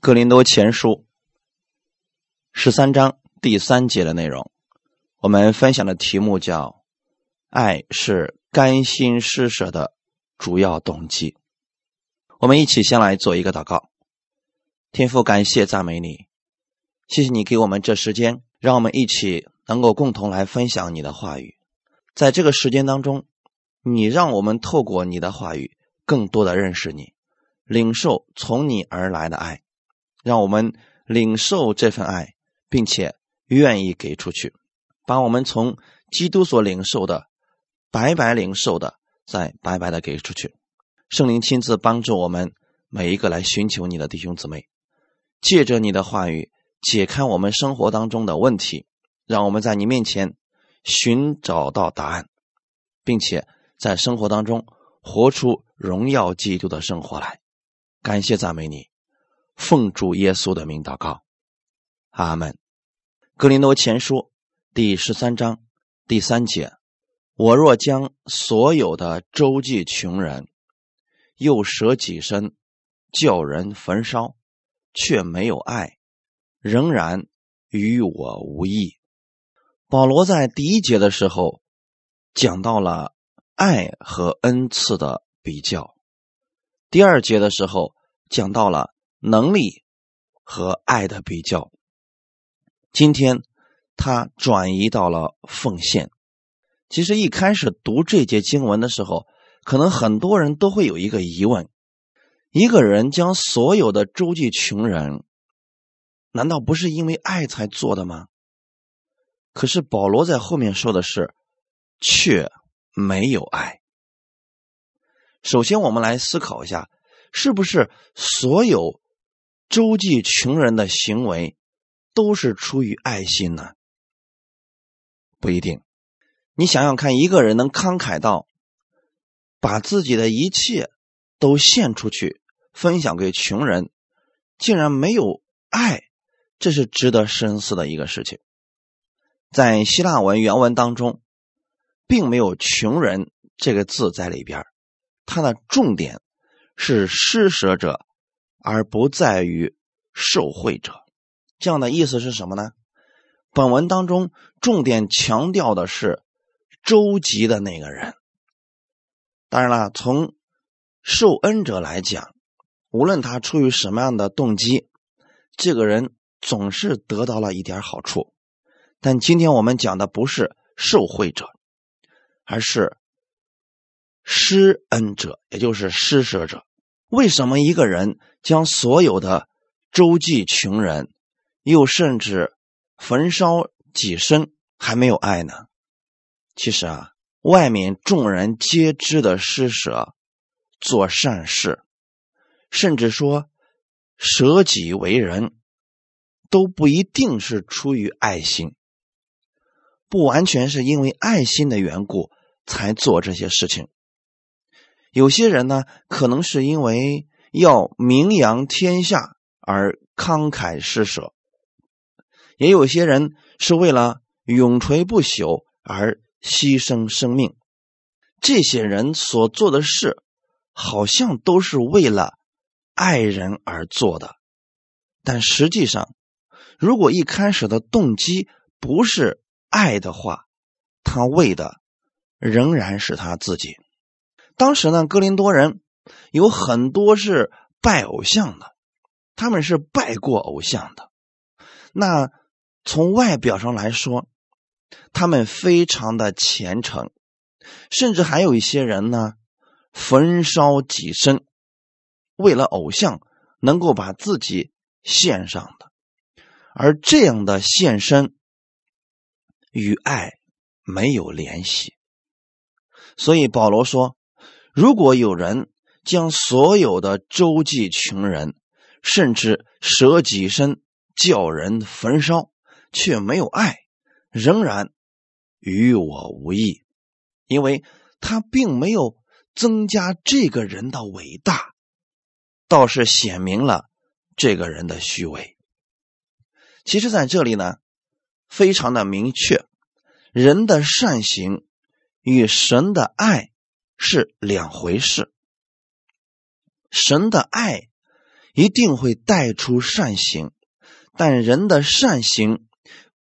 格林多前书十三章第三节的内容，我们分享的题目叫“爱是甘心施舍的主要动机”。我们一起先来做一个祷告。天父，感谢赞美你，谢谢你给我们这时间，让我们一起能够共同来分享你的话语。在这个时间当中，你让我们透过你的话语，更多的认识你，领受从你而来的爱。让我们领受这份爱，并且愿意给出去，把我们从基督所领受的白白领受的，再白白的给出去。圣灵亲自帮助我们每一个来寻求你的弟兄姊妹，借着你的话语解开我们生活当中的问题，让我们在你面前寻找到答案，并且在生活当中活出荣耀基督的生活来。感谢赞美你。奉主耶稣的名祷告，阿门。格林多前书第十三章第三节：我若将所有的周济穷人，又舍己身，叫人焚烧，却没有爱，仍然与我无益。保罗在第一节的时候讲到了爱和恩赐的比较，第二节的时候讲到了。能力和爱的比较。今天他转移到了奉献。其实一开始读这节经文的时候，可能很多人都会有一个疑问：一个人将所有的周济穷人，难道不是因为爱才做的吗？可是保罗在后面说的是，却没有爱。首先，我们来思考一下，是不是所有？周济穷人的行为都是出于爱心呢？不一定。你想想看，一个人能慷慨到把自己的一切都献出去，分享给穷人，竟然没有爱，这是值得深思的一个事情。在希腊文原文当中，并没有“穷人”这个字在里边，它的重点是施舍者。而不在于受贿者，这样的意思是什么呢？本文当中重点强调的是周吉的那个人。当然了，从受恩者来讲，无论他出于什么样的动机，这个人总是得到了一点好处。但今天我们讲的不是受贿者，而是施恩者，也就是施舍者。为什么一个人将所有的周济穷人，又甚至焚烧己身，还没有爱呢？其实啊，外面众人皆知的施舍、做善事，甚至说舍己为人，都不一定是出于爱心，不完全是因为爱心的缘故才做这些事情。有些人呢，可能是因为要名扬天下而慷慨施舍；也有些人是为了永垂不朽而牺牲生命。这些人所做的事，好像都是为了爱人而做的，但实际上，如果一开始的动机不是爱的话，他为的仍然是他自己。当时呢，哥林多人有很多是拜偶像的，他们是拜过偶像的。那从外表上来说，他们非常的虔诚，甚至还有一些人呢，焚烧己身，为了偶像能够把自己献上的。而这样的献身与爱没有联系，所以保罗说。如果有人将所有的周济穷人，甚至舍己身叫人焚烧，却没有爱，仍然与我无异，因为他并没有增加这个人的伟大，倒是显明了这个人的虚伪。其实，在这里呢，非常的明确，人的善行与神的爱。是两回事。神的爱一定会带出善行，但人的善行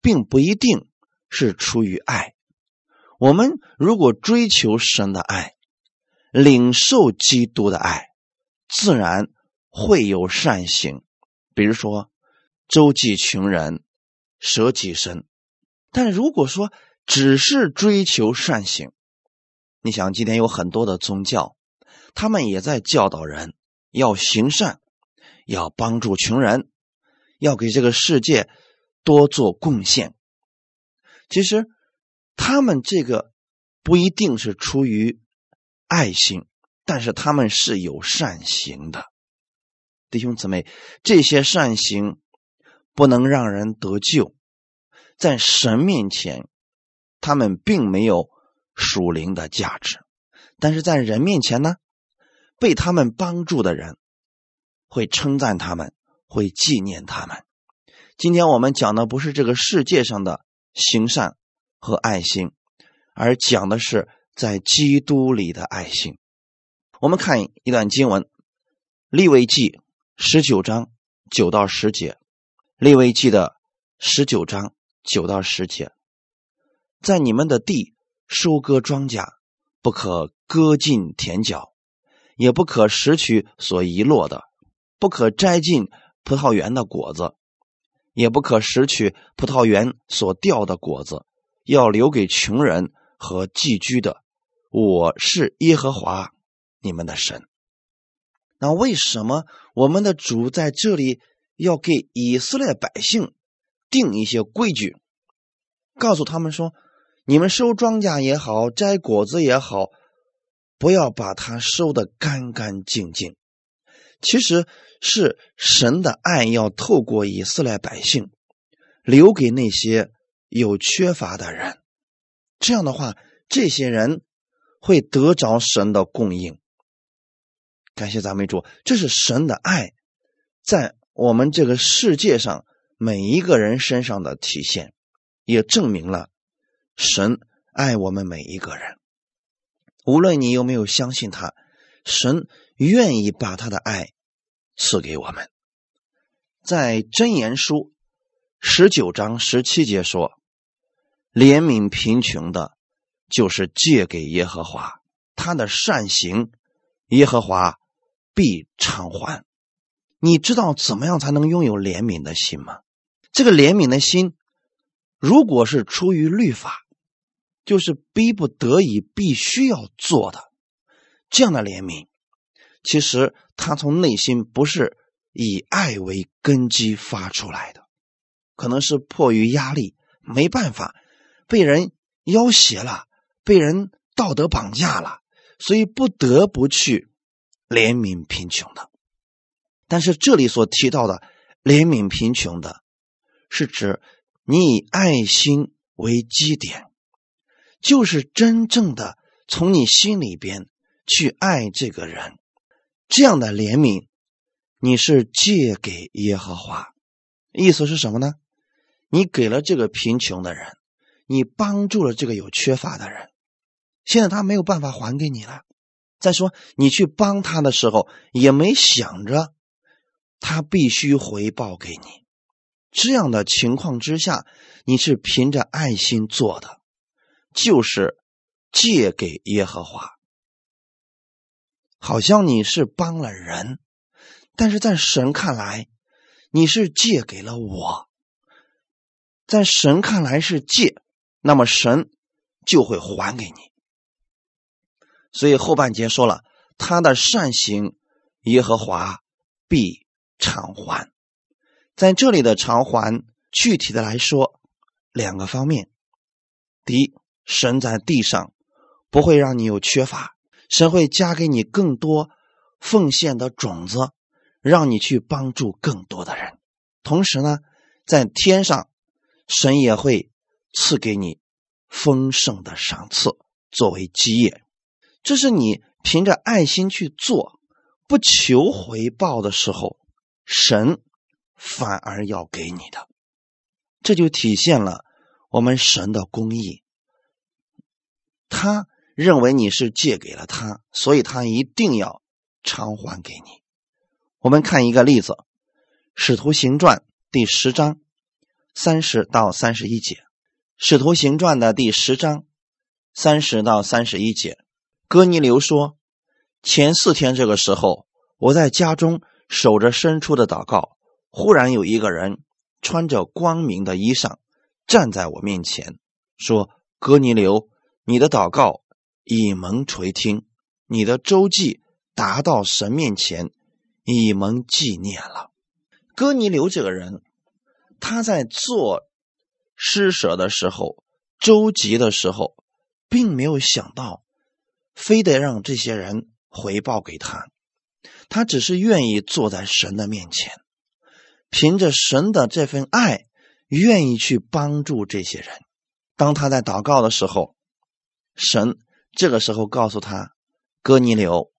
并不一定是出于爱。我们如果追求神的爱，领受基督的爱，自然会有善行。比如说，周济穷人，舍己身。但如果说只是追求善行，你想，今天有很多的宗教，他们也在教导人要行善，要帮助穷人，要给这个世界多做贡献。其实，他们这个不一定是出于爱心，但是他们是有善行的。弟兄姊妹，这些善行不能让人得救，在神面前，他们并没有属灵的价值；但是在人面前呢，被他们帮助的人会称赞他们，会纪念他们。今天我们讲的不是这个世界上的行善和爱心，而讲的是在基督里的爱心。我们看一段经文，《利未记》。十九章九到十节，利未记的十九章九到十节，在你们的地收割庄稼，不可割尽田角，也不可拾取所遗落的，不可摘尽葡萄园的果子，也不可拾取葡萄园所掉的果子，要留给穷人和寄居的。我是耶和华你们的神。那为什么我们的主在这里要给以色列百姓定一些规矩，告诉他们说：你们收庄稼也好，摘果子也好，不要把它收的干干净净。其实是神的爱要透过以色列百姓留给那些有缺乏的人，这样的话，这些人会得着神的供应。感谢赞美主，这是神的爱，在我们这个世界上每一个人身上的体现，也证明了神爱我们每一个人。无论你有没有相信他，神愿意把他的爱赐给我们。在箴言书十九章十七节说：“怜悯贫穷的，就是借给耶和华他的善行，耶和华。”必偿还。你知道怎么样才能拥有怜悯的心吗？这个怜悯的心，如果是出于律法，就是逼不得已必须要做的这样的怜悯，其实他从内心不是以爱为根基发出来的，可能是迫于压力，没办法，被人要挟了，被人道德绑架了，所以不得不去。怜悯贫穷的，但是这里所提到的怜悯贫穷的，是指你以爱心为基点，就是真正的从你心里边去爱这个人，这样的怜悯，你是借给耶和华，意思是什么呢？你给了这个贫穷的人，你帮助了这个有缺乏的人，现在他没有办法还给你了。再说，你去帮他的时候，也没想着他必须回报给你。这样的情况之下，你是凭着爱心做的，就是借给耶和华，好像你是帮了人，但是在神看来，你是借给了我。在神看来是借，那么神就会还给你。所以后半节说了，他的善行，耶和华必偿还。在这里的偿还，具体的来说，两个方面：第一，神在地上不会让你有缺乏，神会加给你更多奉献的种子，让你去帮助更多的人；同时呢，在天上，神也会赐给你丰盛的赏赐作为基业。这是你凭着爱心去做，不求回报的时候，神反而要给你的，这就体现了我们神的公义。他认为你是借给了他，所以他一定要偿还给你。我们看一个例子，《使徒行传》第十章三十到三十一节，《使徒行传》的第十章三十到三十一节，哥尼流说：“前四天这个时候，我在家中守着伸出的祷告，忽然有一个人穿着光明的衣裳站在我面前，说：‘哥尼流，你的祷告已蒙垂听，你的周记达到神面前。’”以蒙纪念了，哥尼流这个人，他在做施舍的时候、周集的时候，并没有想到，非得让这些人回报给他，他只是愿意坐在神的面前，凭着神的这份爱，愿意去帮助这些人。当他在祷告的时候，神这个时候告诉他：“哥尼流，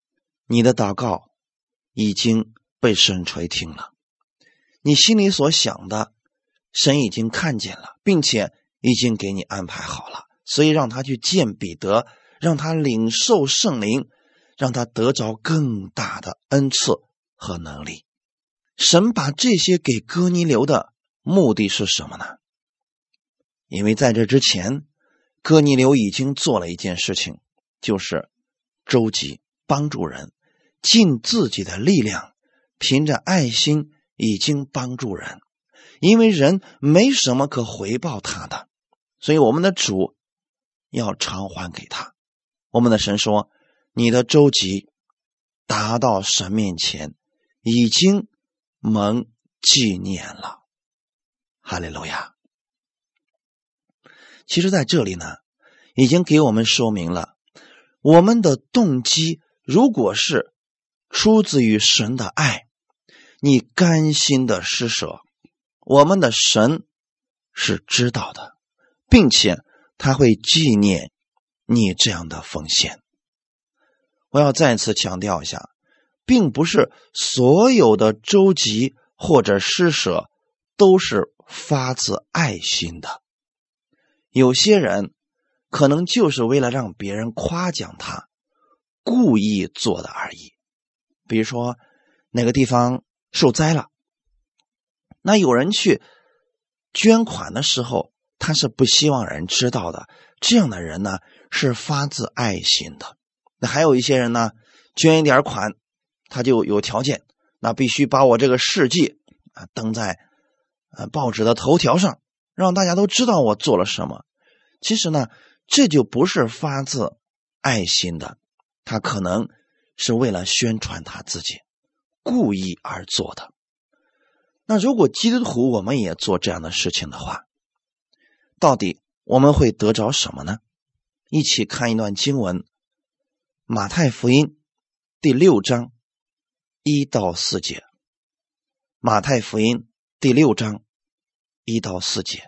你的祷告。”已经被神垂听了，你心里所想的，神已经看见了，并且已经给你安排好了。所以让他去见彼得，让他领受圣灵，让他得着更大的恩赐和能力。神把这些给哥尼流的目的是什么呢？因为在这之前，哥尼流已经做了一件事情，就是周集帮助人。尽自己的力量，凭着爱心已经帮助人，因为人没什么可回报他的，所以我们的主要偿还给他。我们的神说：“你的周集达到神面前，已经蒙纪念了。”哈利路亚。其实，在这里呢，已经给我们说明了我们的动机，如果是。出自于神的爱，你甘心的施舍，我们的神是知道的，并且他会纪念你这样的奉献。我要再次强调一下，并不是所有的周集或者施舍都是发自爱心的，有些人可能就是为了让别人夸奖他，故意做的而已。比如说，哪个地方受灾了，那有人去捐款的时候，他是不希望人知道的。这样的人呢，是发自爱心的。那还有一些人呢，捐一点款，他就有条件，那必须把我这个事迹啊登在呃报纸的头条上，让大家都知道我做了什么。其实呢，这就不是发自爱心的，他可能。是为了宣传他自己，故意而做的。那如果基督徒我们也做这样的事情的话，到底我们会得着什么呢？一起看一段经文，《马太福音》第六章一到四节，《马太福音》第六章一到四节，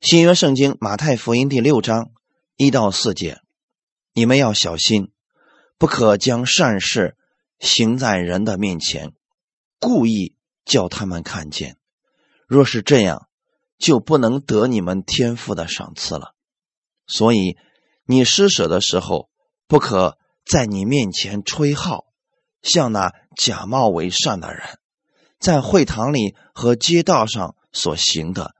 新约圣经《马太福音》第六章一到四节，你们要小心。不可将善事行在人的面前，故意叫他们看见。若是这样，就不能得你们天赋的赏赐了。所以，你施舍的时候，不可在你面前吹号，像那假冒为善的人，在会堂里和街道上所行的，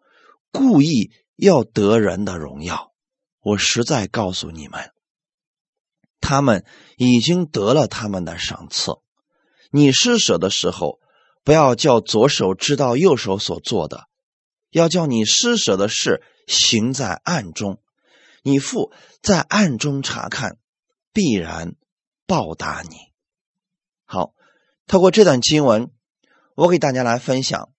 故意要得人的荣耀。我实在告诉你们。他们已经得了他们的赏赐。你施舍的时候，不要叫左手知道右手所做的，要叫你施舍的事行在暗中。你父在暗中查看，必然报答你。好，透过这段经文，我给大家来分享：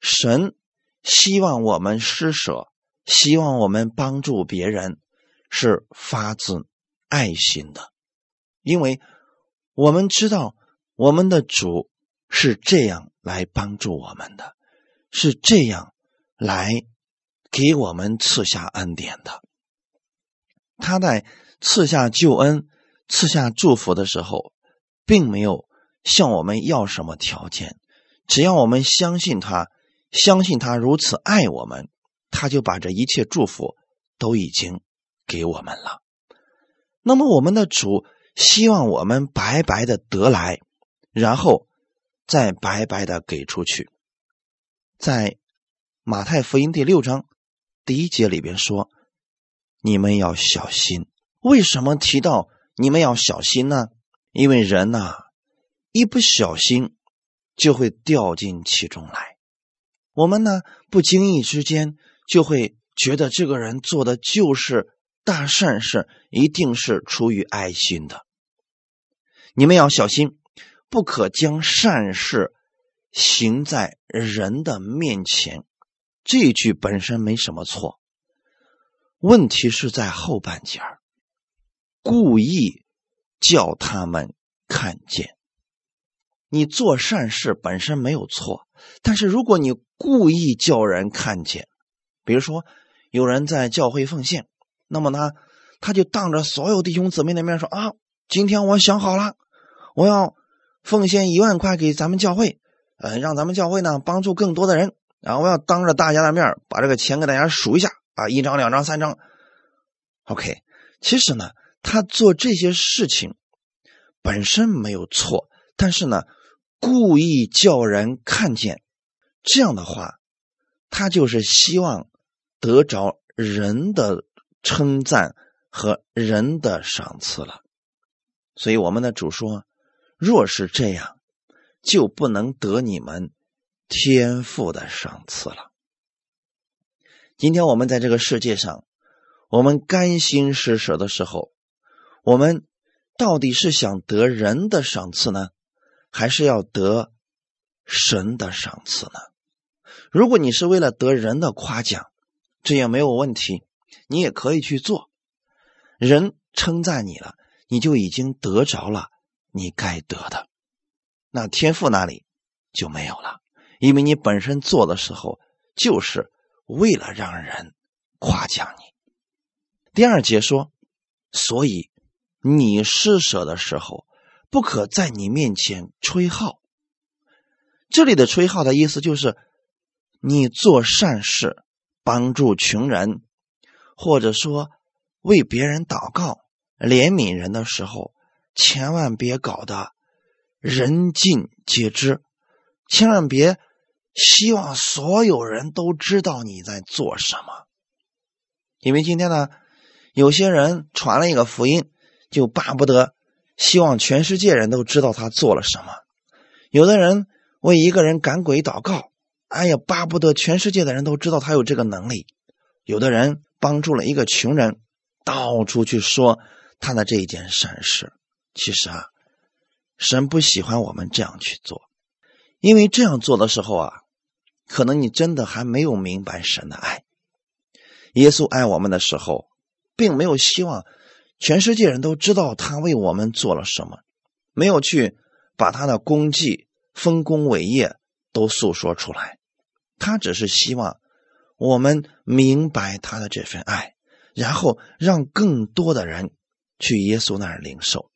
神希望我们施舍，希望我们帮助别人，是发自。爱心的，因为我们知道我们的主是这样来帮助我们的，是这样来给我们赐下恩典的。他在赐下救恩、赐下祝福的时候，并没有向我们要什么条件，只要我们相信他，相信他如此爱我们，他就把这一切祝福都已经给我们了。那么，我们的主希望我们白白的得来，然后再白白的给出去。在马太福音第六章第一节里边说：“你们要小心。”为什么提到你们要小心呢？因为人呐，一不小心就会掉进其中来。我们呢，不经意之间就会觉得这个人做的就是大善事，一定是出于爱心的。你们要小心，不可将善事行在人的面前。这句本身没什么错，问题是在后半截儿。故意叫他们看见，你做善事本身没有错，但是如果你故意叫人看见，比如说有人在教会奉献，那么呢，他就当着所有弟兄姊妹的面说啊，今天我想好了，我要奉献一万块给咱们教会，呃，让咱们教会呢帮助更多的人，然后我要当着大家的面把这个钱给大家数一下啊，一张、两张、三张，OK，其实呢。他做这些事情本身没有错，但是呢，故意叫人看见，这样的话，他就是希望得着人的称赞和人的赏赐了。所以我们的主说：“若是这样，就不能得你们天赋的赏赐了。”今天我们在这个世界上，我们甘心施舍的时候。我们到底是想得人的赏赐呢，还是要得神的赏赐呢？如果你是为了得人的夸奖，这也没有问题，你也可以去做。人称赞你了，你就已经得着了你该得的。那天赋那里就没有了，因为你本身做的时候就是为了让人夸奖你。第二节说，所以。你施舍的时候，不可在你面前吹号。这里的吹号的意思就是，你做善事，帮助穷人，或者说为别人祷告、怜悯人的时候，千万别搞得人尽皆知，千万别希望所有人都知道你在做什么。因为今天呢，有些人传了一个福音。就巴不得希望全世界人都知道他做了什么。有的人为一个人赶鬼祷告，哎呀，巴不得全世界的人都知道他有这个能力。有的人帮助了一个穷人，到处去说他的这一件善事。其实啊，神不喜欢我们这样去做，因为这样做的时候啊，可能你真的还没有明白神的爱。耶稣爱我们的时候，并没有希望。全世界人都知道他为我们做了什么，没有去把他的功绩、丰功伟业都诉说出来。他只是希望我们明白他的这份爱，然后让更多的人去耶稣那儿领受。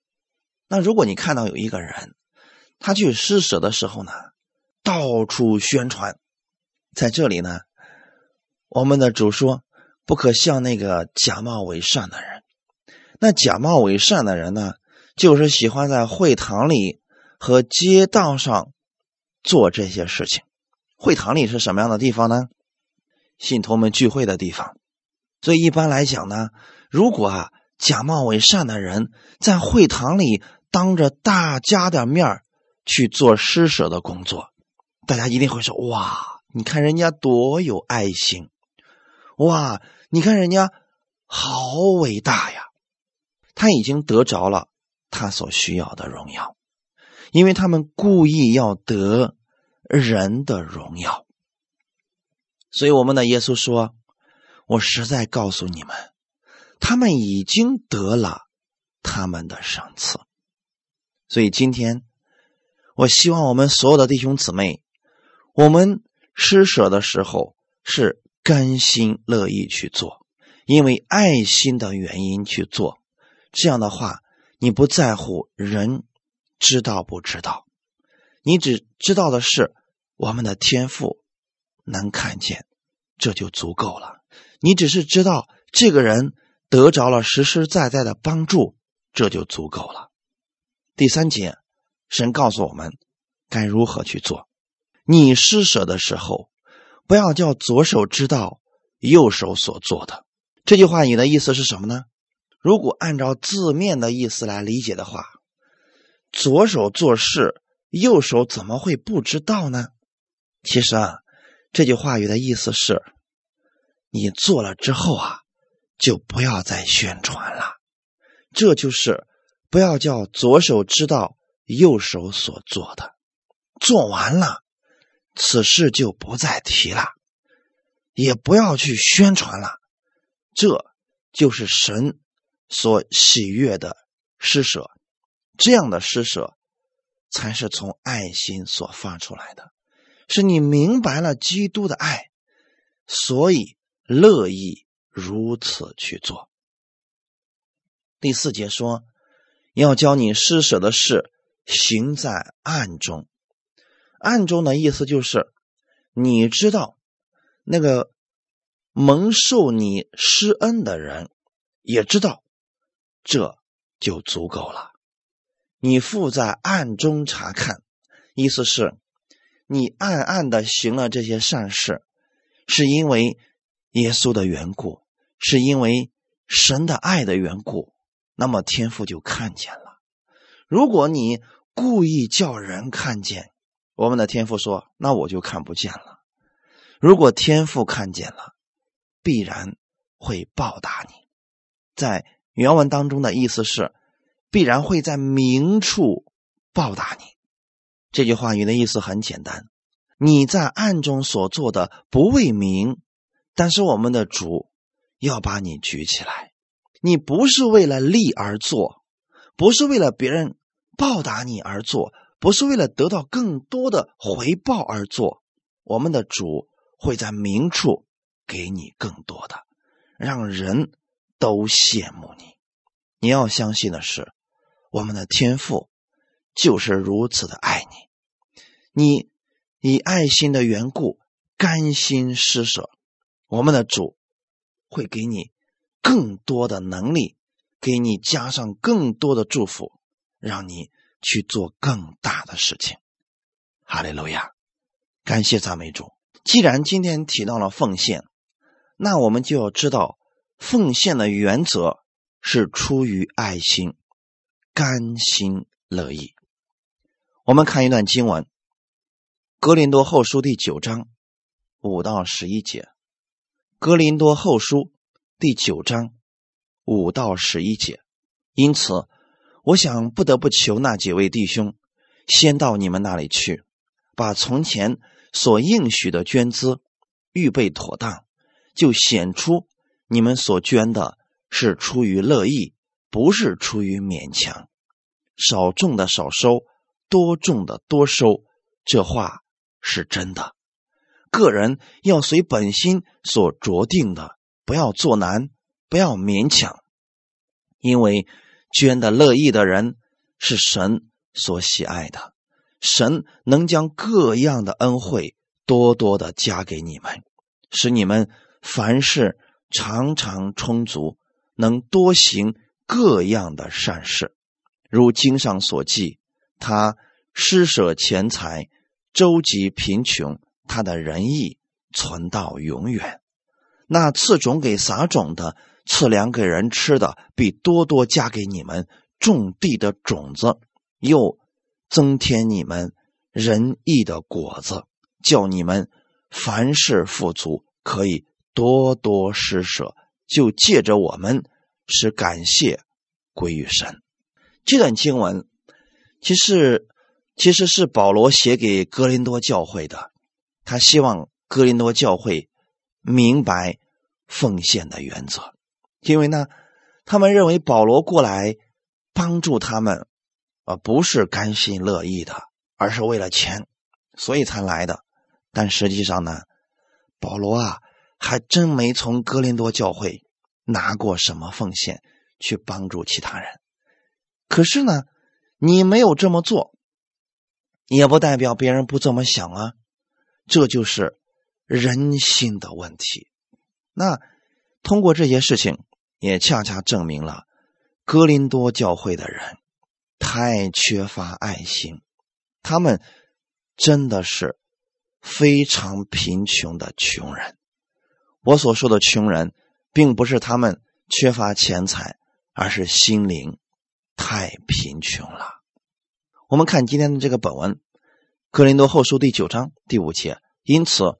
那如果你看到有一个人，他去施舍的时候呢，到处宣传，在这里呢，我们的主说，不可像那个假冒伪善的人。那假冒伪善的人呢，就是喜欢在会堂里和街道上做这些事情。会堂里是什么样的地方呢？信徒们聚会的地方。所以一般来讲呢，如果啊假冒伪善的人在会堂里当着大家的面去做施舍的工作，大家一定会说：“哇，你看人家多有爱心！哇，你看人家好伟大呀！”他已经得着了他所需要的荣耀，因为他们故意要得人的荣耀，所以我们的耶稣说：“我实在告诉你们，他们已经得了他们的赏赐。”所以今天，我希望我们所有的弟兄姊妹，我们施舍的时候是甘心乐意去做，因为爱心的原因去做。这样的话，你不在乎人知道不知道，你只知道的是我们的天赋能看见，这就足够了。你只是知道这个人得着了实实在在的帮助，这就足够了。第三节，神告诉我们，该如何去做。你施舍的时候，不要叫左手知道右手所做的。这句话你的意思是什么呢？如果按照字面的意思来理解的话，左手做事，右手怎么会不知道呢？其实啊，这句话语的意思是，你做了之后啊，就不要再宣传了。这就是不要叫左手知道右手所做的，做完了，此事就不再提了，也不要去宣传了。这就是神所喜悦的施舍，这样的施舍才是从爱心所发出来的。是你明白了基督的爱，所以乐意如此去做。第四节说，要教你施舍的事行在暗中。暗中的意思就是，你知道那个蒙受你施恩的人也知道，这就足够了。你父在暗中查看，意思是。你暗暗的行了这些善事，是因为耶稣的缘故，是因为神的爱的缘故，那么天父就看见了。如果你故意叫人看见，我们的天父说，那我就看不见了。如果天父看见了，必然会报答你。在原文当中的意思是，必然会在明处报答你。这句话语的意思很简单：你在暗中所做的不为名，但是我们的主要把你举起来。你不是为了利而做，不是为了别人报答你而做，不是为了得到更多的回报而做。我们的主会在明处给你更多的，让人都羡慕你。你要相信的是，我们的天赋。就是如此的爱你，你以爱心的缘故甘心施舍，我们的主会给你更多的能力，给你加上更多的祝福，让你去做更大的事情。哈利路亚，感谢赞美主。既然今天提到了奉献，那我们就要知道奉献的原则是出于爱心，甘心乐意。我们看一段经文，《格林多后书》第九章五到十一节，《格林多后书》第九章五到十一节。因此，我想不得不求那几位弟兄先到你们那里去，把从前所应许的捐资预备妥当，就显出你们所捐的是出于乐意，不是出于勉强。少种的少收。多种的多收，这话是真的。个人要随本心所着定的，不要做难，不要勉强。因为捐的乐意的人是神所喜爱的，神能将各样的恩惠多多的加给你们，使你们凡事常常充足，能多行各样的善事，如经上所记。他施舍钱财，周济贫穷，他的仁义存到永远。那赐种给撒种的，赐粮给人吃的，必多多加给你们种地的种子，又增添你们仁义的果子，叫你们凡事富足，可以多多施舍。就借着我们，使感谢归于神。这段经文。其实，其实是保罗写给哥林多教会的。他希望哥林多教会明白奉献的原则，因为呢，他们认为保罗过来帮助他们，啊，不是甘心乐意的，而是为了钱，所以才来的。但实际上呢，保罗啊，还真没从哥林多教会拿过什么奉献去帮助其他人。可是呢。你没有这么做，也不代表别人不这么想啊，这就是人心的问题。那通过这些事情，也恰恰证明了哥林多教会的人太缺乏爱心，他们真的是非常贫穷的穷人。我所说的穷人，并不是他们缺乏钱财，而是心灵太贫穷了。我们看今天的这个本文，《格林多后书》第九章第五节。因此，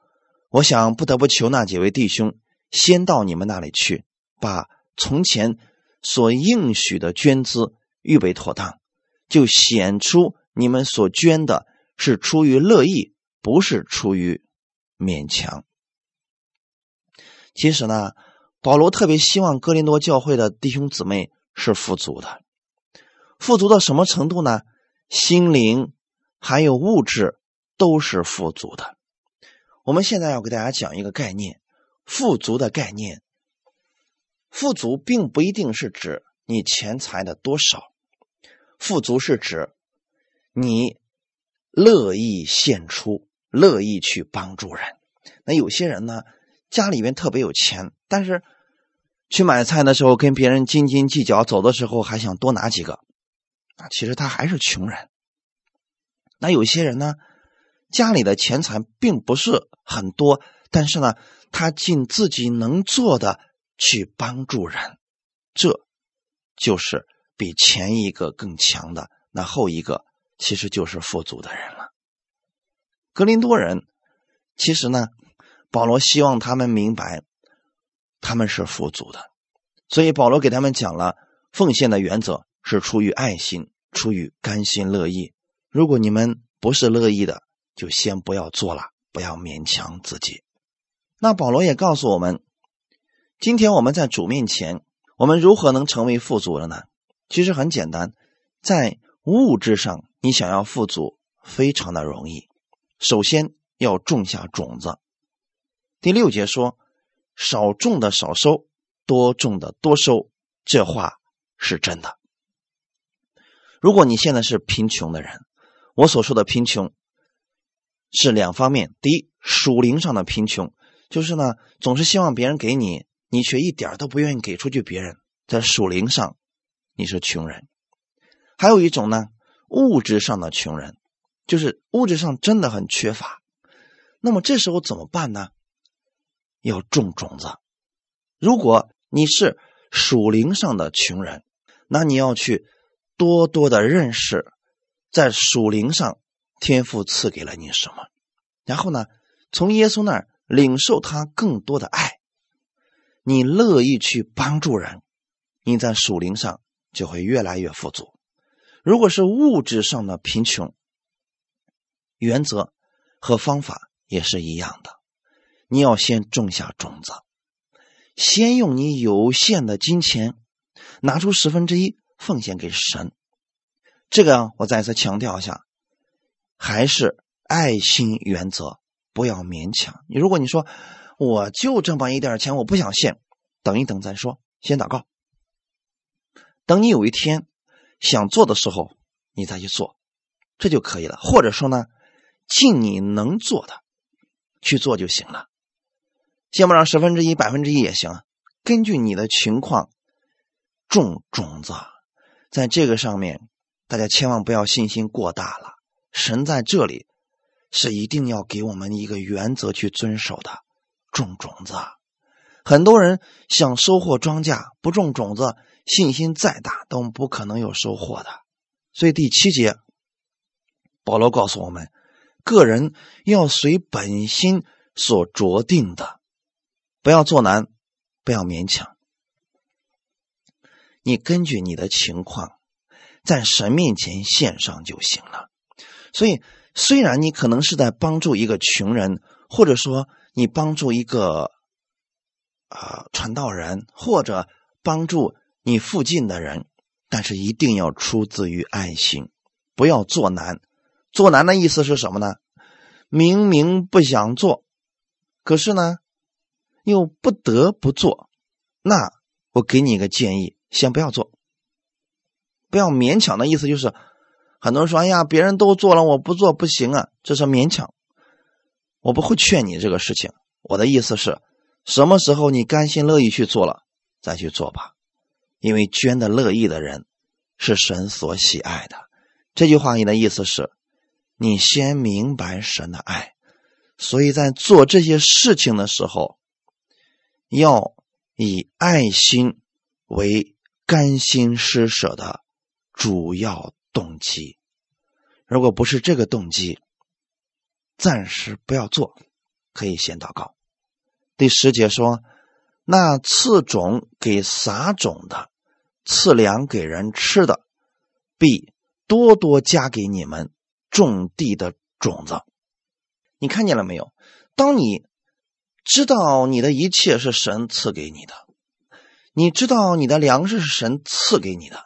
我想不得不求那几位弟兄先到你们那里去，把从前所应许的捐资预备妥当，就显出你们所捐的是出于乐意，不是出于勉强。其实呢，保罗特别希望哥林多教会的弟兄姊妹是富足的，富足到什么程度呢？心灵还有物质都是富足的。我们现在要给大家讲一个概念：富足的概念。富足并不一定是指你钱财的多少，富足是指你乐意献出，乐意去帮助人。那有些人呢，家里面特别有钱，但是去买菜的时候跟别人斤斤计较，走的时候还想多拿几个啊，其实他还是穷人。那有些人呢？家里的钱财并不是很多，但是呢，他尽自己能做的去帮助人，这就是比前一个更强的。那后一个其实就是富足的人了。格林多人其实呢，保罗希望他们明白他们是富足的，所以保罗给他们讲了奉献的原则是出于爱心，出于甘心乐意。如果你们不是乐意的，就先不要做了，不要勉强自己。那保罗也告诉我们，今天我们在主面前，我们如何能成为富足的呢？其实很简单，在物质上，你想要富足，非常的容易。首先要种下种子。第六节说：“少种的少收，多种的多收。”这话是真的。如果你现在是贫穷的人，我所说的贫穷。是两方面，第一，属灵上的贫穷，就是呢，总是希望别人给你，你却一点都不愿意给出去。别人在属灵上，你是穷人；还有一种呢，物质上的穷人，就是物质上真的很缺乏。那么这时候怎么办呢？要种种子。如果你是属灵上的穷人，那你要去多多的认识，在属灵上。天父赐给了你什么？然后呢，从耶稣那儿领受他更多的爱，你乐意去帮助人，你在属灵上就会越来越富足。如果是物质上的贫穷，原则和方法也是一样的。你要先种下种子，先用你有限的金钱拿出十分之一奉献给神。这个我再次强调一下。还是爱心原则，不要勉强。你如果你说我就这么一点钱，我不想献，等一等再说，先祷告。等你有一天想做的时候，你再去做，这就可以了。或者说呢，尽你能做的去做就行了。先不上十分之一、百分之一也行，根据你的情况种种子。在这个上面，大家千万不要信心过大了。神在这里是一定要给我们一个原则去遵守的，种种子。很多人想收获庄稼，不种种子，信心再大都不可能有收获的。所以第七节，保罗告诉我们，个人要随本心所着定的，不要做难，不要勉强。你根据你的情况，在神面前献上就行了。所以，虽然你可能是在帮助一个穷人，或者说你帮助一个啊传道人，或者帮助你附近的人，但是一定要出自于爱心，不要做难。做难的意思是什么呢？明明不想做，可是呢又不得不做，那我给你一个建议，先不要做，不要勉强的意思就是。很多人说：“哎呀，别人都做了，我不做不行啊！”这是勉强。我不会劝你这个事情。我的意思是，什么时候你甘心乐意去做了，再去做吧。因为捐的乐意的人，是神所喜爱的。这句话你的意思是，你先明白神的爱，所以在做这些事情的时候，要以爱心为甘心施舍的主要动机。如果不是这个动机，暂时不要做，可以先祷告。第十节说：“那赐种给撒种的，赐粮给人吃的，必多多加给你们。”种地的种子，你看见了没有？当你知道你的一切是神赐给你的，你知道你的粮食是神赐给你的，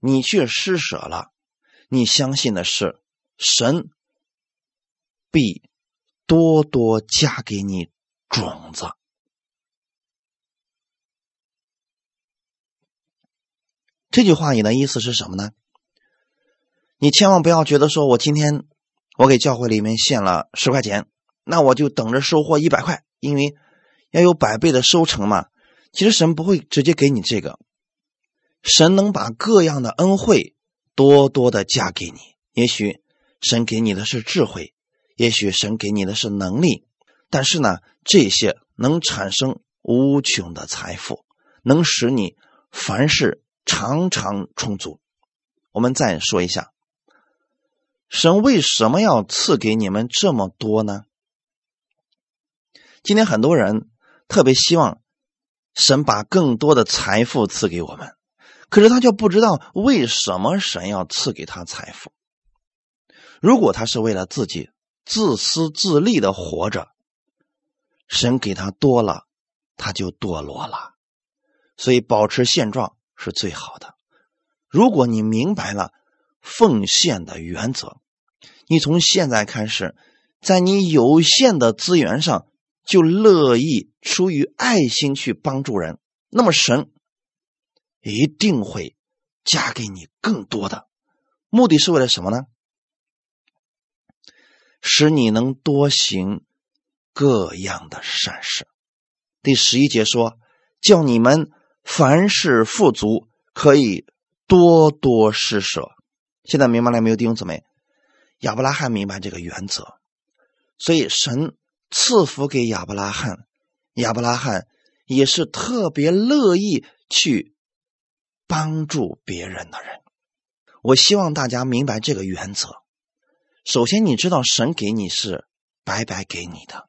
你却施舍了，你相信的是神必多多加给你种子。这句话你的意思是什么呢？你千万不要觉得说，我今天我给教会里面献了十块钱，那我就等着收获一百块，因为要有百倍的收成嘛。其实神不会直接给你这个，神能把各样的恩惠多多的加给你。也许神给你的是智慧，也许神给你的是能力，但是呢，这些能产生无穷的财富，能使你凡事常常充足。我们再说一下。神为什么要赐给你们这么多呢？今天很多人特别希望神把更多的财富赐给我们，可是他却不知道为什么神要赐给他财富。如果他是为了自己自私自利的活着，神给他多了，他就堕落了。所以保持现状是最好的。如果你明白了奉献的原则。你从现在开始，在你有限的资源上，就乐意出于爱心去帮助人，那么神一定会加给你更多的。目的是为了什么呢？使你能多行各样的善事。第十一节说：“叫你们凡事富足，可以多多施舍。”现在明白了没有，弟兄姊妹？亚伯拉罕明白这个原则，所以神赐福给亚伯拉罕，亚伯拉罕也是特别乐意去帮助别人的人。我希望大家明白这个原则。首先，你知道神给你是白白给你的，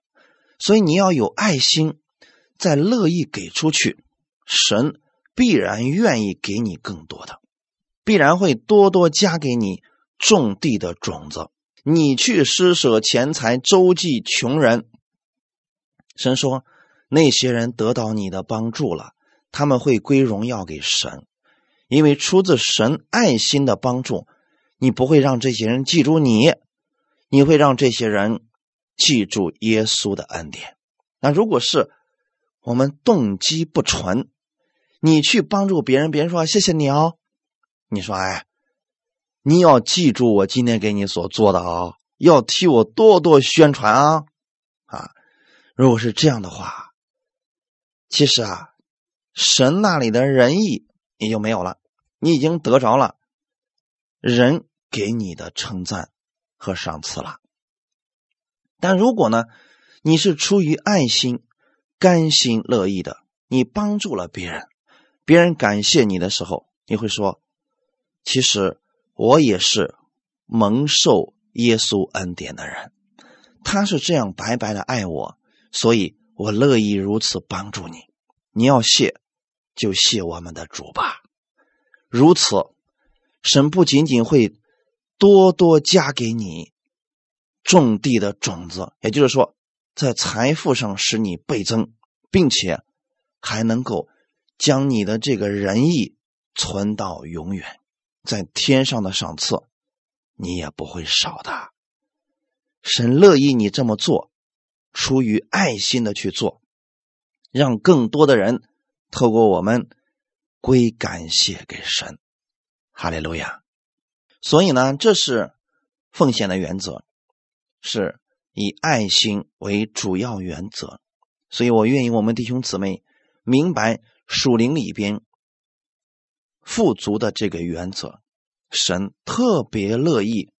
所以你要有爱心，在乐意给出去，神必然愿意给你更多的，必然会多多加给你。种地的种子，你去施舍钱财周济穷人。神说，那些人得到你的帮助了，他们会归荣耀给神，因为出自神爱心的帮助，你不会让这些人记住你，你会让这些人记住耶稣的恩典。那如果是我们动机不纯，你去帮助别人，别人说谢谢你哦，你说哎。你要记住我今天给你所做的啊，要替我多多宣传啊啊！如果是这样的话，其实啊，神那里的仁义也就没有了，你已经得着了人给你的称赞和赏赐了。但如果呢，你是出于爱心、甘心乐意的，你帮助了别人，别人感谢你的时候，你会说，其实。我也是蒙受耶稣恩典的人，他是这样白白的爱我，所以我乐意如此帮助你。你要谢，就谢我们的主吧。如此，神不仅仅会多多加给你种地的种子，也就是说，在财富上使你倍增，并且还能够将你的这个仁义存到永远。在天上的赏赐，你也不会少的。神乐意你这么做，出于爱心的去做，让更多的人透过我们归感谢给神。哈利路亚！所以呢，这是奉献的原则，是以爱心为主要原则。所以我愿意我们弟兄姊妹明白属灵里边。富足的这个原则，神特别乐意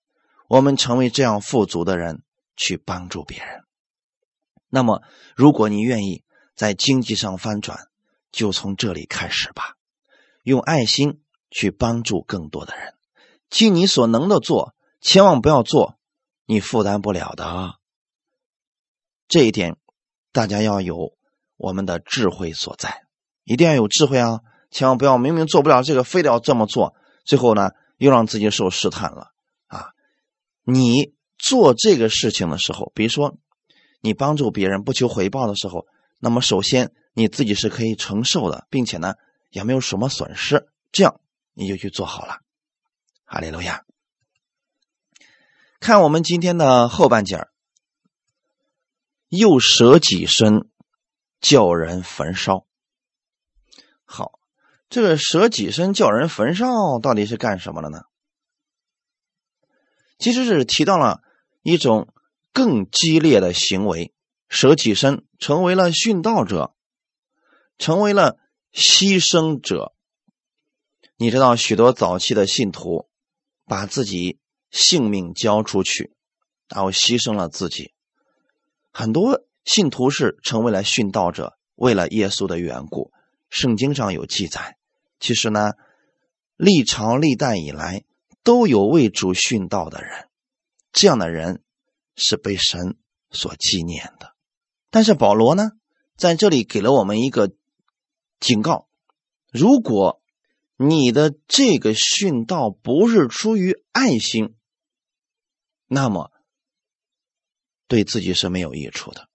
我们成为这样富足的人，去帮助别人。那么，如果你愿意在经济上翻转，就从这里开始吧，用爱心去帮助更多的人，尽你所能的做，千万不要做你负担不了的啊。这一点，大家要有我们的智慧所在，一定要有智慧啊！千万不要明明做不了这个，非得要这么做，最后呢，又让自己受试探了啊！你做这个事情的时候，比如说你帮助别人不求回报的时候，那么首先你自己是可以承受的，并且呢也没有什么损失，这样你就去做好了。哈利路亚！看我们今天的后半截儿。又舍己身，叫人焚烧。好，这个舍己身叫人焚烧，到底是干什么了呢？其实是提到了一种更激烈的行为，舍己身成为了殉道者，成为了牺牲者。你知道，许多早期的信徒把自己性命交出去，然后牺牲了自己。很多信徒是成为了殉道者，为了耶稣的缘故。圣经上有记载。其实呢，历朝历代以来都有为主殉道的人，这样的人是被神所纪念的。但是保罗呢，在这里给了我们一个警告：如果你的这个殉道不是出于爱心，那么。对自己是没有益处的。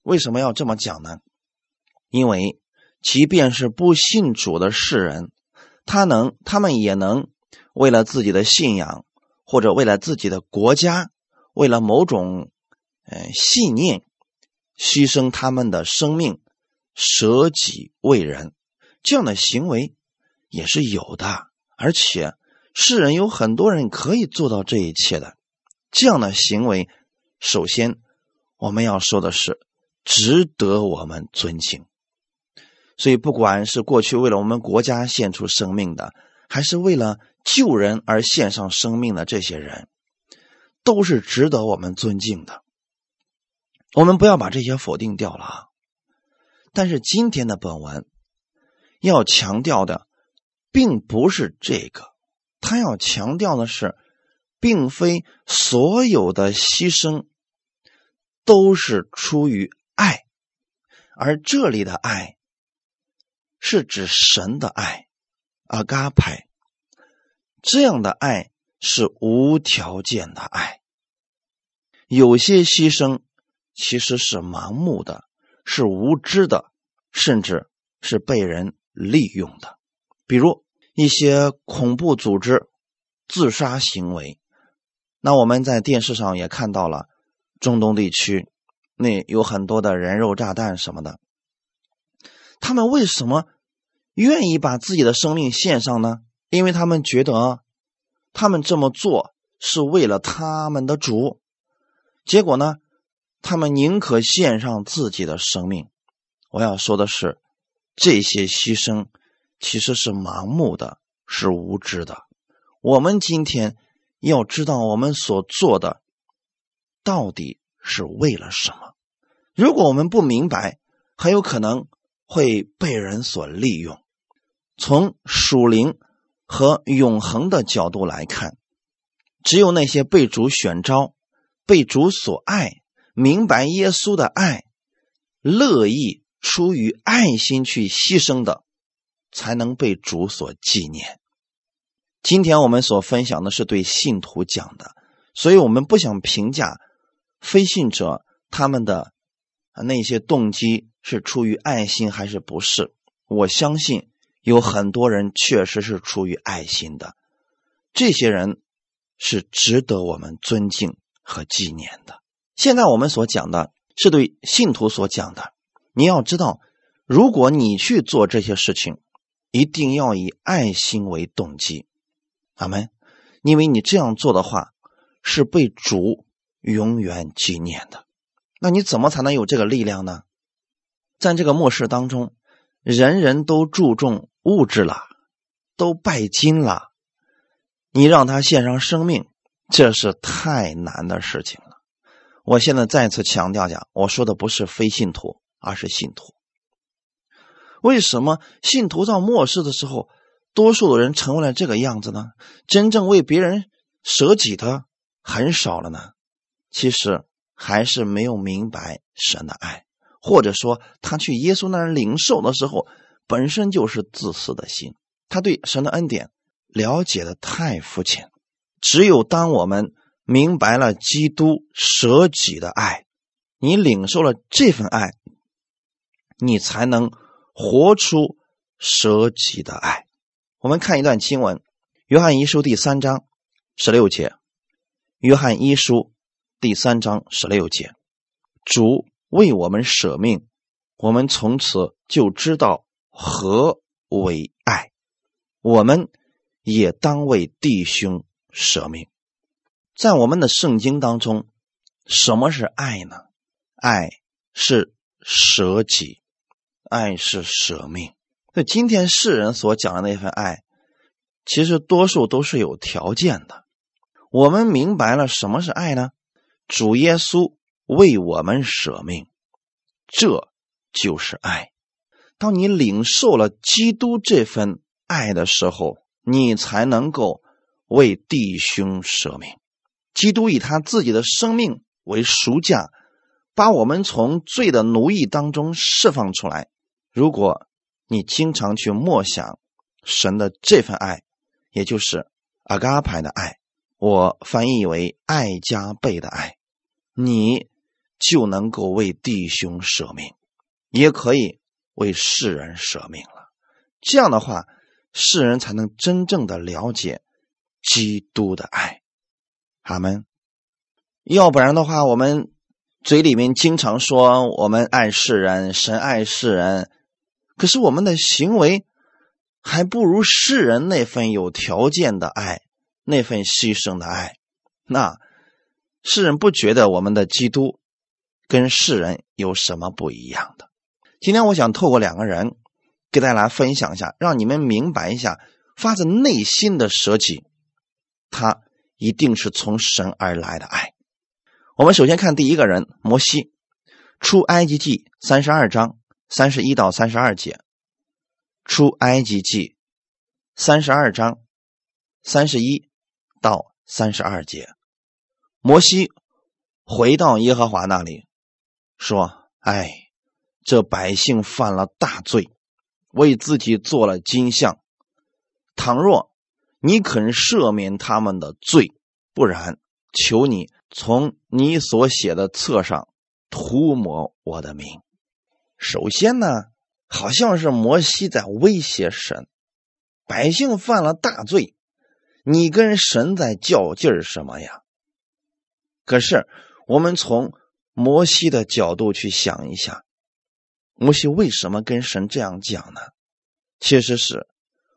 为什么要这么讲呢？因为即便是不信主的世人，他能，他们也能为了自己的信仰，或者为了自己的国家，为了某种呃信念，牺牲他们的生命，舍己为人，这样的行为也是有的。而且世人有很多人可以做到这一切的，这样的行为。首先，我们要说的是，值得我们尊敬。所以，不管是过去为了我们国家献出生命的，还是为了救人而献上生命的这些人，都是值得我们尊敬的。我们不要把这些否定掉了啊！但是今天的本文要强调的，并不是这个，他要强调的是，并非所有的牺牲。都是出于爱，而这里的爱是指神的爱，阿嘎派这样的爱是无条件的爱。有些牺牲其实是盲目的，是无知的，甚至是被人利用的。比如一些恐怖组织自杀行为，那我们在电视上也看到了。中东地区，那有很多的人肉炸弹什么的。他们为什么愿意把自己的生命献上呢？因为他们觉得，他们这么做是为了他们的主。结果呢，他们宁可献上自己的生命。我要说的是，这些牺牲其实是盲目的，是无知的。我们今天要知道，我们所做的。到底是为了什么？如果我们不明白，很有可能会被人所利用。从属灵和永恒的角度来看，只有那些被主选召、被主所爱、明白耶稣的爱、乐意出于爱心去牺牲的，才能被主所纪念。今天我们所分享的是对信徒讲的，所以我们不想评价。非信者他们的那些动机是出于爱心还是不是？我相信有很多人确实是出于爱心的，这些人是值得我们尊敬和纪念的。现在我们所讲的是对信徒所讲的，你要知道，如果你去做这些事情，一定要以爱心为动机，阿门。因为你这样做的话，是被主。永远纪念的，那你怎么才能有这个力量呢？在这个末世当中，人人都注重物质了，都拜金了。你让他献上生命，这是太难的事情了。我现在再次强调讲，我说的不是非信徒，而是信徒。为什么信徒到末世的时候，多数的人成为了这个样子呢？真正为别人舍己的很少了呢？其实还是没有明白神的爱，或者说他去耶稣那儿领受的时候，本身就是自私的心。他对神的恩典了解的太肤浅。只有当我们明白了基督舍己的爱，你领受了这份爱，你才能。活出舍己的爱。我们看一段经文，《约翰一书》第三章十六节，《约翰一书》第三章十六节，主为我们舍命，我们从此就知道何为爱。我们也当为弟兄舍命。在我们的圣经当中，什么是爱呢？爱是舍己。爱是舍命。那今天世人所讲的那份爱，其实多数都是有条件的。我们明白了什么是爱呢？主耶稣为我们舍命，这就是爱。当你领受了基督这份爱的时候，你才能够为弟兄舍命。基督以他自己的生命为赎价，把我们从罪的奴役当中释放出来。如果你经常去默想神的这份爱，也就是阿嘎派的爱，我翻译为爱加倍的爱，你就能够为弟兄舍命，也可以为世人舍命了。这样的话，世人才能真正的了解基督的爱。阿门。要不然的话，我们嘴里面经常说我们爱世人，神爱世人。可是我们的行为还不如世人那份有条件的爱，那份牺牲的爱。那世人不觉得我们的基督跟世人有什么不一样的？今天我想透过两个人给大家来分享一下，让你们明白一下，发自内心的舍己，他一定是从神而来的爱。我们首先看第一个人摩西，出埃及记三十二章。三十一到三十二节，出埃及记三十二章三十一到三十二节，摩西回到耶和华那里，说：“哎，这百姓犯了大罪，为自己做了金像。倘若你肯赦免他们的罪，不然，求你从你所写的册上涂抹我的名。”首先呢，好像是摩西在威胁神，百姓犯了大罪，你跟神在较劲儿什么呀？可是我们从摩西的角度去想一下，摩西为什么跟神这样讲呢？其实是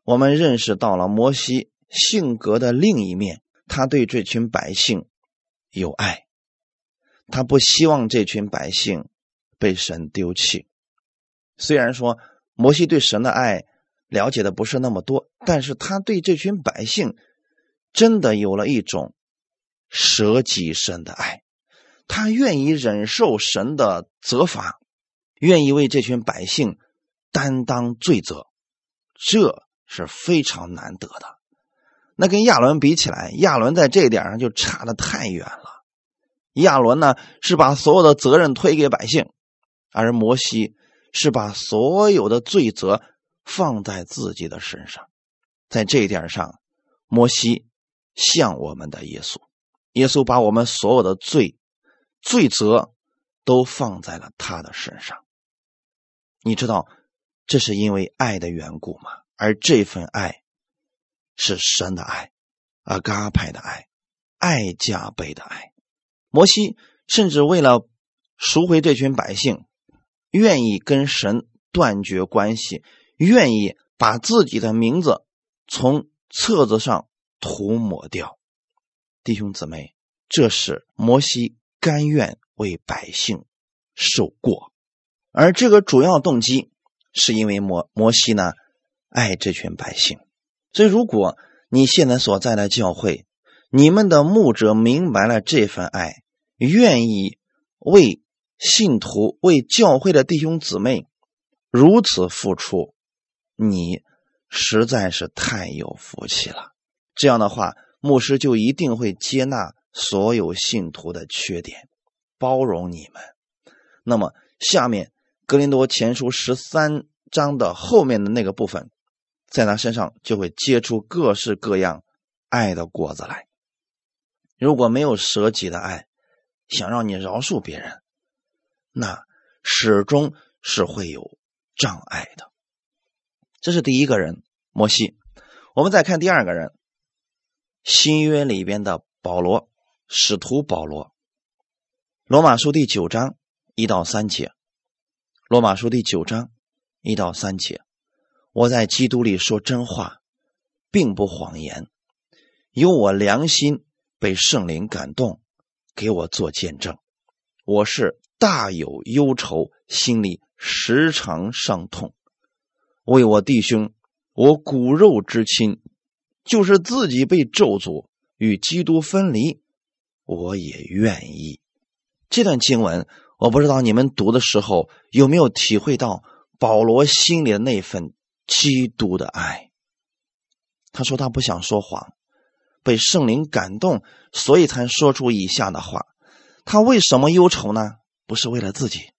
我们认识到了摩西性格的另一面，他对这群百姓有爱，他不希望这群百姓被神丢弃。虽然说摩西对神的爱了解的不是那么多，但是他对这群百姓真的有了一种舍己身的爱，他愿意忍受神的责罚，愿意为这群百姓担当罪责，这是非常难得的。那跟亚伦比起来，亚伦在这一点上就差得太远了。亚伦呢是把所有的责任推给百姓，而摩西。是把所有的罪责放在自己的身上，在这一点上，摩西像我们的耶稣，耶稣把我们所有的罪罪责都放在了他的身上。你知道这是因为爱的缘故吗？而这份爱是神的爱，阿嘎派的爱，爱加倍的爱。摩西甚至为了赎回这群百姓。愿意跟神断绝关系，愿意把自己的名字从册子上涂抹掉。弟兄姊妹，这是摩西甘愿为百姓受过，而这个主要动机是因为摩摩西呢爱这群百姓。所以，如果你现在所在的教会，你们的牧者明白了这份爱，愿意为信徒、为教会的弟兄姊妹如此付出，你实在是太有福气了。这样的话，牧师就一定会接纳所有信徒的缺点，包容你们。那么，下面《格林多前书》十三章的后面的那个部分，在他身上就会结出各式各样爱的果子来。如果没有舍己的爱，想让你饶恕别人，那始终是会有障碍的。这是第一个人，摩西。我们再看第二个人，新约里边的保罗，使徒保罗。罗马书第九章一到三节。罗马书第九章一到三节。我在基督里说真话，并不谎言，有我良心。被圣灵感动，给我做见证。我是大有忧愁，心里时常伤痛。为我弟兄，我骨肉之亲，就是自己被咒诅与基督分离，我也愿意。这段经文，我不知道你们读的时候有没有体会到保罗心里的那份基督的爱。他说他不想说谎。被圣灵感动，所以才说出以下的话。他为什么忧愁呢？不是为了自己，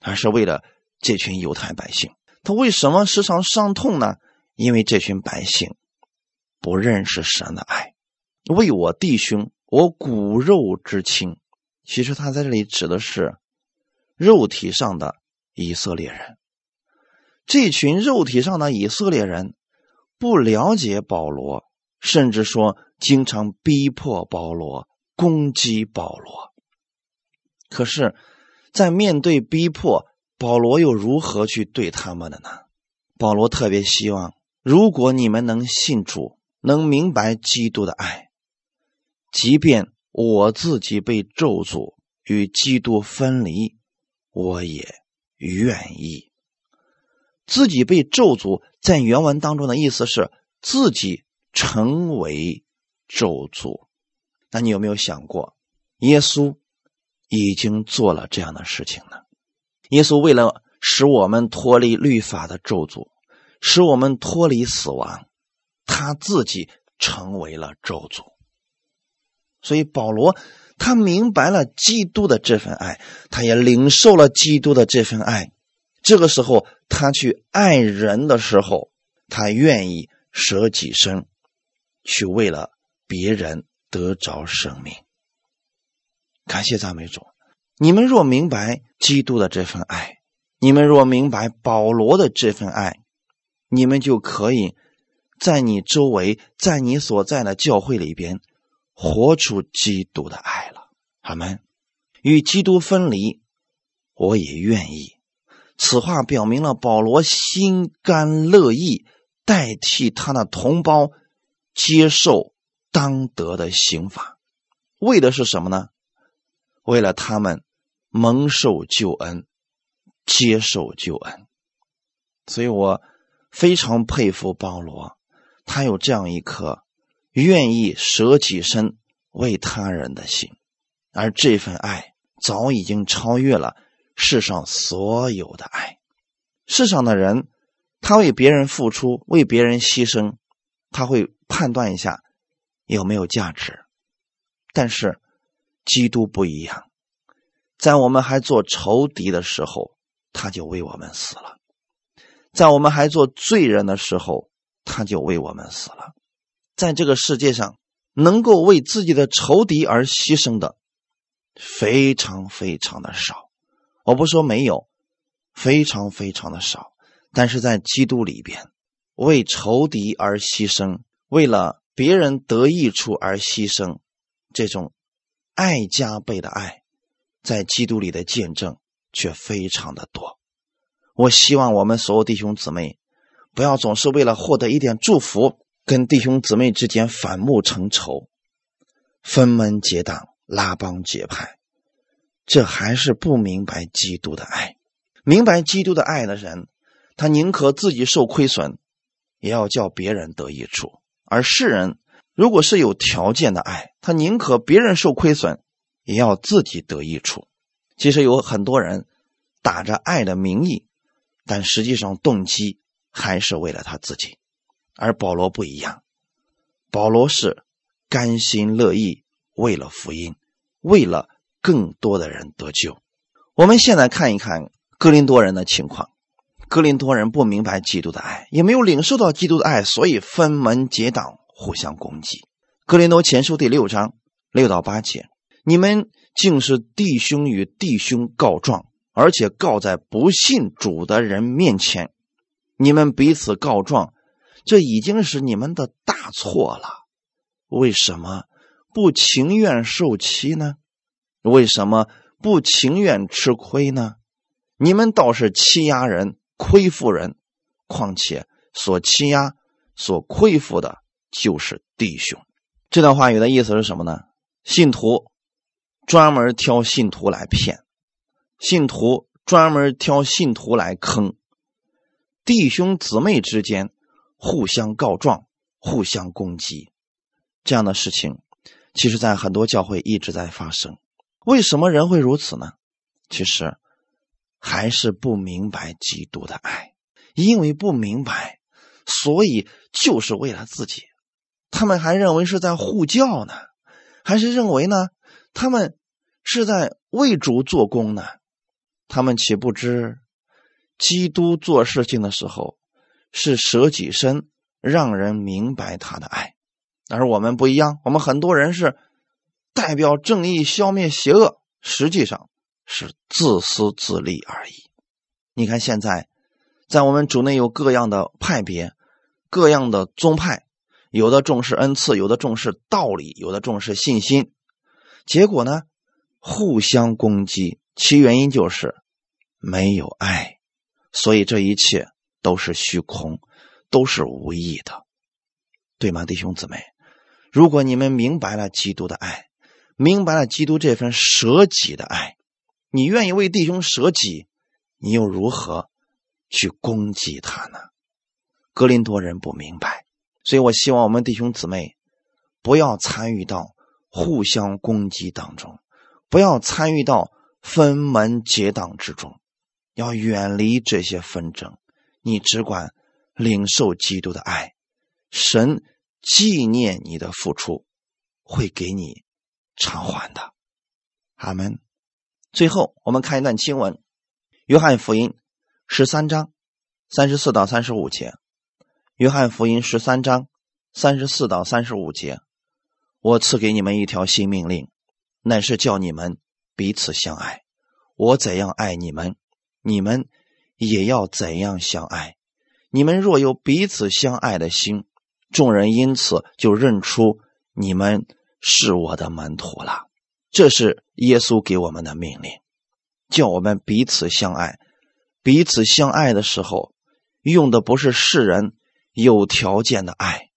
而是为了这群犹太百姓。他为什么时常伤痛呢？因为这群百姓不认识神的爱。为我弟兄，我骨肉之亲。其实他在这里指的是肉体上的以色列人。这群肉体上的以色列人不了解保罗，甚至说。经常逼迫保罗，攻击保罗。可是，在面对逼迫，保罗又如何去对他们的呢？保罗特别希望，如果你们能信主，能明白基督的爱，即便我自己被咒诅与基督分离，我也愿意。自己被咒诅，在原文当中的意思是自己成为。咒诅，那你有没有想过，耶稣已经做了这样的事情呢？耶稣为了使我们脱离律法的咒诅，使我们脱离死亡，他自己成为了咒诅。所以保罗他明白了基督的这份爱，他也领受了基督的这份爱。这个时候，他去爱人的时候，他愿意舍己身，去为了。别人得着生命，感谢赞美主。你们若明白基督的这份爱，你们若明白保罗的这份爱，你们就可以在你周围，在你所在的教会里边，活出基督的爱了。阿门。与基督分离，我也愿意。此话表明了保罗心甘乐意代替他的同胞接受。当得的刑罚，为的是什么呢？为了他们蒙受救恩，接受救恩。所以我非常佩服保罗，他有这样一颗愿意舍己身为他人的心，而这份爱早已经超越了世上所有的爱。世上的人，他为别人付出，为别人牺牲，他会判断一下。有没有价值？但是基督不一样，在我们还做仇敌的时候，他就为我们死了；在我们还做罪人的时候，他就为我们死了。在这个世界上，能够为自己的仇敌而牺牲的非常非常的少。我不说没有，非常非常的少。但是在基督里边，为仇敌而牺牲，为了。别人得益处而牺牲，这种爱加倍的爱，在基督里的见证却非常的多。我希望我们所有弟兄姊妹，不要总是为了获得一点祝福，跟弟兄姊妹之间反目成仇、分门结党、拉帮结派。这还是不明白基督的爱。明白基督的爱的人，他宁可自己受亏损，也要叫别人得益处。而世人如果是有条件的爱，他宁可别人受亏损，也要自己得益处。其实有很多人打着爱的名义，但实际上动机还是为了他自己。而保罗不一样，保罗是甘心乐意为了福音，为了更多的人得救。我们现在看一看哥林多人的情况。哥林多人不明白基督的爱，也没有领受到基督的爱，所以分门结党，互相攻击。哥林多前书第六章六到八节：你们竟是弟兄与弟兄告状，而且告在不信主的人面前。你们彼此告状，这已经是你们的大错了。为什么不情愿受欺呢？为什么不情愿吃亏呢？你们倒是欺压人。亏负人，况且所欺压、所亏负的，就是弟兄。这段话语的意思是什么呢？信徒专门挑信徒来骗，信徒专门挑信徒来坑，弟兄姊妹之间互相告状、互相攻击，这样的事情，其实在很多教会一直在发生。为什么人会如此呢？其实。还是不明白基督的爱，因为不明白，所以就是为了自己。他们还认为是在护教呢，还是认为呢，他们是在为主做工呢？他们岂不知，基督做事情的时候是舍己身，让人明白他的爱。而我们不一样，我们很多人是代表正义，消灭邪恶，实际上。是自私自利而已。你看，现在在我们主内有各样的派别、各样的宗派，有的重视恩赐，有的重视道理，有的重视信心。结果呢，互相攻击，其原因就是没有爱。所以这一切都是虚空，都是无意的，对吗，弟兄姊妹？如果你们明白了基督的爱，明白了基督这份舍己的爱。你愿意为弟兄舍己，你又如何去攻击他呢？格林多人不明白，所以我希望我们弟兄姊妹不要参与到互相攻击当中，不要参与到分门结党之中，要远离这些纷争。你只管领受基督的爱，神纪念你的付出，会给你偿还的。阿门。最后，我们看一段经文，《约翰福音》十三章三十四到三十五节，《约翰福音》十三章三十四到三十五节，我赐给你们一条新命令，乃是叫你们彼此相爱。我怎样爱你们，你们也要怎样相爱。你们若有彼此相爱的心，众人因此就认出你们是我的门徒了。这是耶稣给我们的命令，叫我们彼此相爱。彼此相爱的时候，用的不是世人有条件的爱，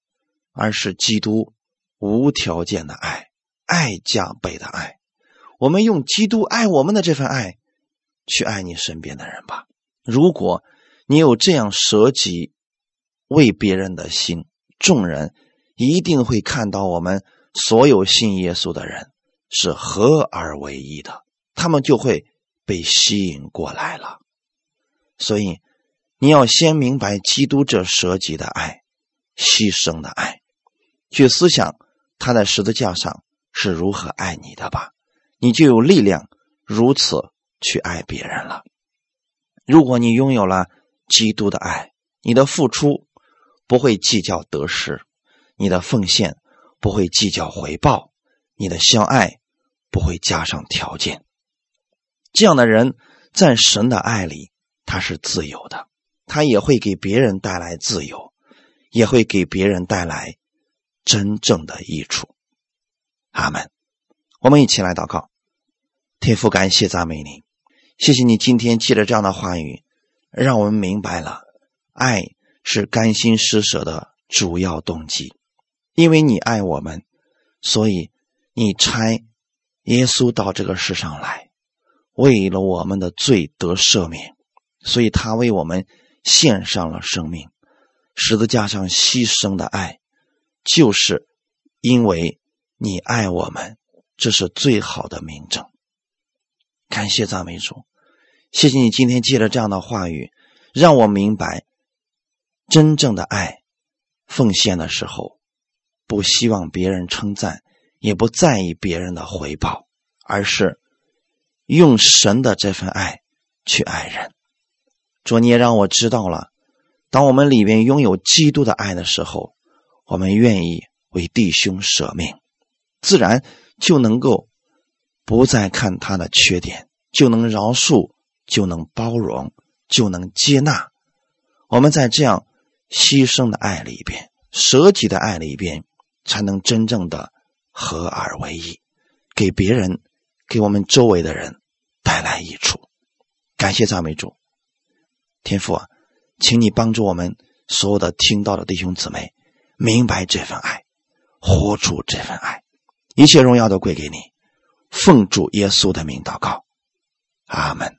而是基督无条件的爱，爱加倍的爱。我们用基督爱我们的这份爱，去爱你身边的人吧。如果你有这样舍己为别人的心，众人一定会看到我们所有信耶稣的人。是合而为一的，他们就会被吸引过来了。所以，你要先明白基督这舍己的爱、牺牲的爱，去思想他在十字架上是如何爱你的吧，你就有力量如此去爱别人了。如果你拥有了基督的爱，你的付出不会计较得失，你的奉献不会计较回报。你的相爱不会加上条件，这样的人在神的爱里他是自由的，他也会给别人带来自由，也会给别人带来真正的益处。阿门。我们一起来祷告，天父，感谢赞美你，谢谢你今天借着这样的话语，让我们明白了爱是甘心施舍的主要动机，因为你爱我们，所以。你差耶稣到这个世上来，为了我们的罪得赦免，所以他为我们献上了生命。十字架上牺牲的爱，就是因为你爱我们，这是最好的明证。感谢赞美主，谢谢你今天借着这样的话语，让我明白真正的爱，奉献的时候，不希望别人称赞，也不在意别人的回报，而是用神的这份爱去爱人。主，你也让我知道了，当我们里面拥有基督的爱的时候，我们愿意为弟兄舍命，自然就能够。不再看他的缺点，就能饶恕，就能包容，就能接纳。我们在这样牺牲的爱里边，舍己的爱里边，才能真正的合二为一，给别人，给我们周围的人带来益处。感谢赞美主，天父啊，请你帮助我们所有的听到的弟兄姊妹明白这份爱，活出这份爱，一切荣耀都归给你。奉主耶稣的名祷告，阿门。